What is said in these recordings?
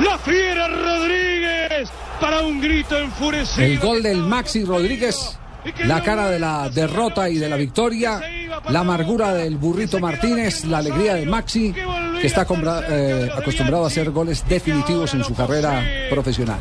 La fiera Rodríguez para un grito enfurecido. El gol del Maxi Rodríguez, la cara de la derrota y de la victoria, la amargura del burrito Martínez, la alegría de Maxi, que está eh, acostumbrado a hacer goles definitivos en su carrera profesional.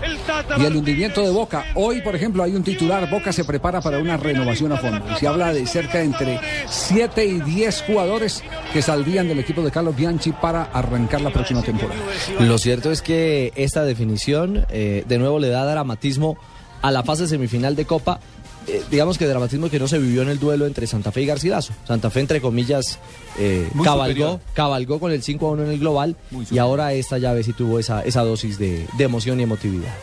Y el hundimiento de Boca. Hoy, por ejemplo, hay un titular, Boca se prepara para una renovación a fondo. Se habla de cerca entre 7 y 10 jugadores que saldrían del equipo de Carlos Bianchi para arrancar la próxima temporada. Lo cierto es que esta definición eh, de nuevo le da dramatismo a la fase semifinal de Copa eh, digamos que dramatismo que no se vivió en el duelo entre Santa Fe y Garcilaso. Santa Fe, entre comillas, eh, cabalgó, cabalgó con el 5 a 1 en el global y ahora esta llave sí tuvo esa, esa dosis de, emoción y emotividad.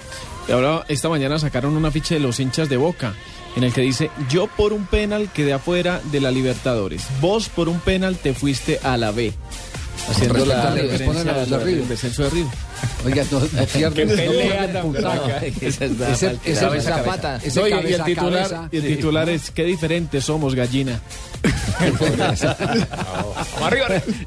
Y ahora, esta mañana sacaron una ficha de los hinchas de Boca en el que dice, yo por un penal quedé afuera de la Libertadores, vos por un penal te fuiste a la B. Haciendo la, la, del descenso de Río. Oiga, no, no pierden. Ese, ese, zapata. y el titular, y el titular es qué diferente somos, gallina.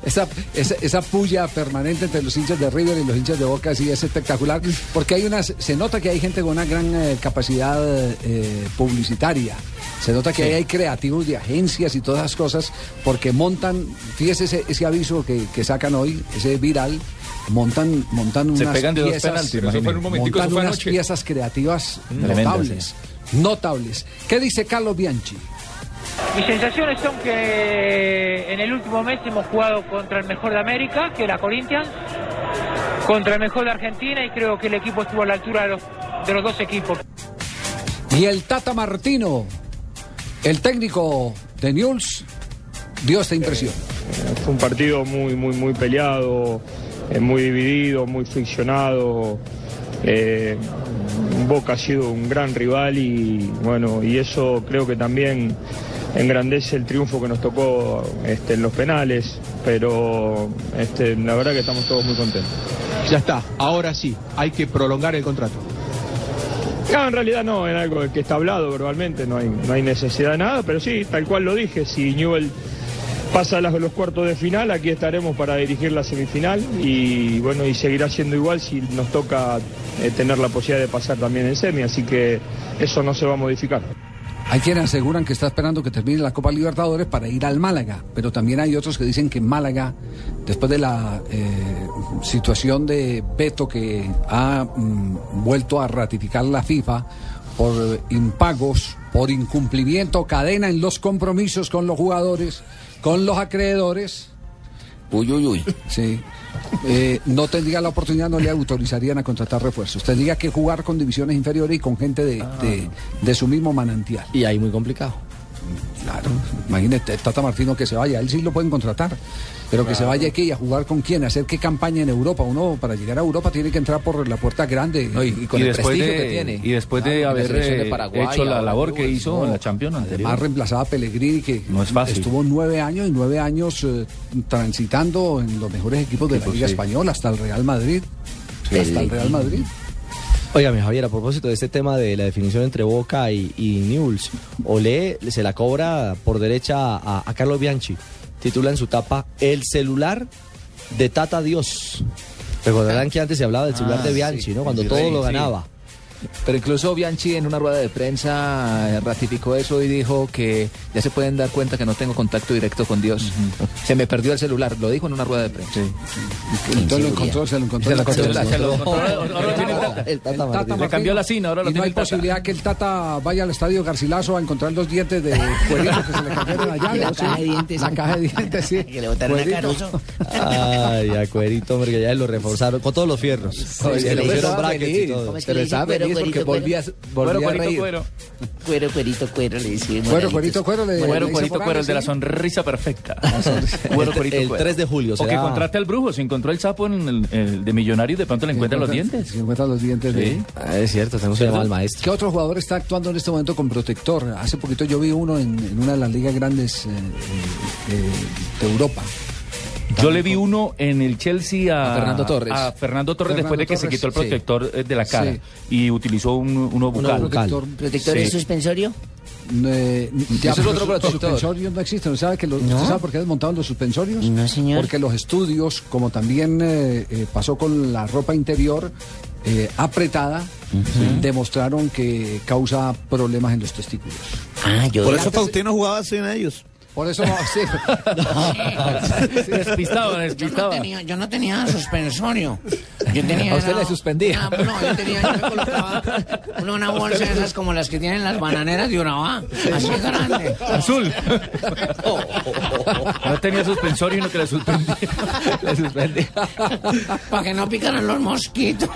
esa, esa, esa, puya permanente entre los hinchas de River y los hinchas de Boca sí es espectacular porque hay unas se nota que hay gente con una gran eh, capacidad eh, publicitaria. Se nota que hay creativos de agencias y todas esas cosas porque montan fíjese ese, ese aviso que, que sacan hoy ese viral montan, montan unas piezas, montan unas piezas creativas notables, notables. ¿Qué dice Carlos Bianchi? Mis sensaciones son que en el último mes hemos jugado contra el mejor de América, que era Corinthians, contra el mejor de Argentina y creo que el equipo estuvo a la altura de los, de los dos equipos. Y el Tata Martino, el técnico de News, dio esta impresión. Eh, fue un partido muy, muy, muy peleado muy dividido, muy friccionado. Eh, Boca ha sido un gran rival y bueno, y eso creo que también engrandece el triunfo que nos tocó este, en los penales, pero este, la verdad que estamos todos muy contentos. Ya está, ahora sí, hay que prolongar el contrato. No, en realidad no, es algo que está hablado verbalmente, no hay, no hay necesidad de nada, pero sí, tal cual lo dije, si Newell pasa a los cuartos de final, aquí estaremos para dirigir la semifinal y bueno, y seguirá siendo igual si nos toca eh, tener la posibilidad de pasar también en semi, así que eso no se va a modificar. Hay quienes aseguran que está esperando que termine la Copa Libertadores para ir al Málaga, pero también hay otros que dicen que Málaga, después de la eh, situación de veto que ha mm, vuelto a ratificar la FIFA por impagos, por incumplimiento, cadena en los compromisos con los jugadores, con los acreedores. Uy, uy, uy. Sí. Eh, no tendría la oportunidad, no le autorizarían a contratar refuerzos. Tendría que jugar con divisiones inferiores y con gente de, de, de su mismo manantial. Y ahí muy complicado. Claro, imagínate, Tata Martino que se vaya, él sí lo pueden contratar. Pero que se vaya aquí a jugar con quién, a hacer qué campaña en Europa. Uno para llegar a Europa tiene que entrar por la puerta grande y, con el prestigio que tiene. Y después de haber eh, hecho la labor que hizo en la Champions anterior. Además reemplazaba a Pellegrini que estuvo nueve años y nueve años eh, transitando en los mejores equipos de la Liga Española hasta el Real Madrid. hasta el Real Madrid. Óigame, Javier, a propósito de este tema de la definición entre Boca y, y Newell's, Olé se la cobra por derecha a Carlos Bianchi titula en su tapa El celular de Tata Dios. Recordarán que antes se hablaba del celular de ah, Bianchi, ¿no? Cuando todo lo ganaba. Pero incluso Bianchi en una rueda de prensa eh, ratificó eso y dijo que ya se pueden dar cuenta que no tengo contacto directo con Dios. Se me perdió el celular, lo dijo en una rueda de prensa. Entonces lo encontró, se lo encontró. Se lo encontró. El Tata Le cambió la cina, ahora lo no hay posibilidad que el Tata vaya al estadio Garcilaso a encontrar los dientes de cuerito que se le cayeron allá. La caja de dientes. La caja de dientes, sí. Que le botaron a Caruso. Ay, a Cuerito, porque ya lo reforzaron con todos los fierros. Se le pusieron brackets y todo. Sabe, porque volvía, volvía a reír. Cuero, cuero, cuerito, cuero, le decimos. Cuero, cuerito, cuero. Le, cuero, cuerito, cuero, el de la sonrisa perfecta. cuero, cuerito, el 3 de julio. O que contrate al brujo, se encontró el sapo en el, de millonario y de pronto le encuentran los dientes. Se encuentran los dientes de... Ah, es cierto, tenemos que llamar al maestro. ¿Qué otro jugador está actuando en este momento con protector? Hace poquito yo vi uno en, una de las ligas grandes eh, eh, de Europa. Yo le vi uno en el Chelsea a, A Fernando Torres. a Fernando Torres Fernando después de que se quitó el protector eh, de la cara Sí. y utilizó un, uno bucal. Protector, ¿Protector Sí. de suspensorio? eh, ya, Ese es otro su- protector. Suspensorios no existen. ¿Usted sabe, que los, ¿No? ¿usted sabe por qué desmontaron los suspensorios? No, señor. Porque los estudios, como también eh, eh, pasó con la ropa interior eh, apretada, demostraron que causa problemas en los testículos. Ah, yo. Por eso Faustino jugaba sin ellos. Por eso, sí. Despistado, Yo no, despistado. tenía, yo no tenía suspensorio. Yo tenía. A usted era- le suspendía. Ah, no, yo tenía. Yo me colocaba una, una bolsa de esas como las que tienen las bananeras de Urabá. Así grande. Azul. No tenía suspensorio y no que le suspendía. Le suspendí. Para que no picaran los mosquitos.